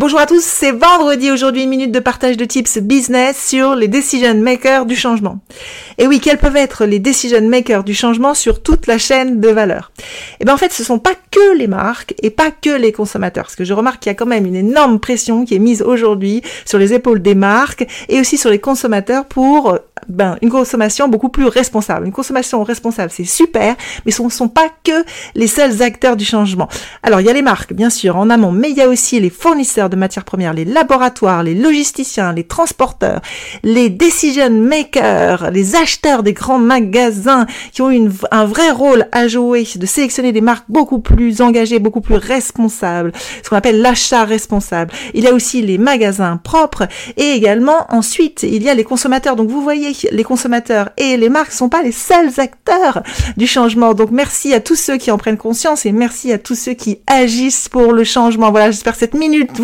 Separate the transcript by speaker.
Speaker 1: Bonjour à tous, c'est vendredi aujourd'hui, une minute de partage de tips business sur les decision makers du changement. Et oui, quels peuvent être les decision makers du changement sur toute la chaîne de valeur? Eh bien en fait, ce sont pas que les marques et pas que les consommateurs, parce que je remarque qu'il y a quand même une énorme pression qui est mise aujourd'hui sur les épaules des marques et aussi sur les consommateurs pour ben, une consommation beaucoup plus responsable. Une consommation responsable, c'est super, mais ce ne sont pas que les seuls acteurs du changement. Alors, il y a les marques, bien sûr, en amont, mais il y a aussi les fournisseurs de matières premières, les laboratoires, les logisticiens, les transporteurs, les decision makers, les acheteurs des grands magasins qui ont une, un vrai rôle à jouer de sélectionner des marques beaucoup plus engagées, beaucoup plus responsables, ce qu'on appelle l'achat responsable. Il y a aussi les magasins propres et également ensuite il y a les consommateurs. Donc vous voyez les consommateurs et les marques ne sont pas les seuls acteurs du changement. Donc merci à tous ceux qui en prennent conscience et merci à tous ceux qui agissent pour le changement. Voilà, j'espère que cette minute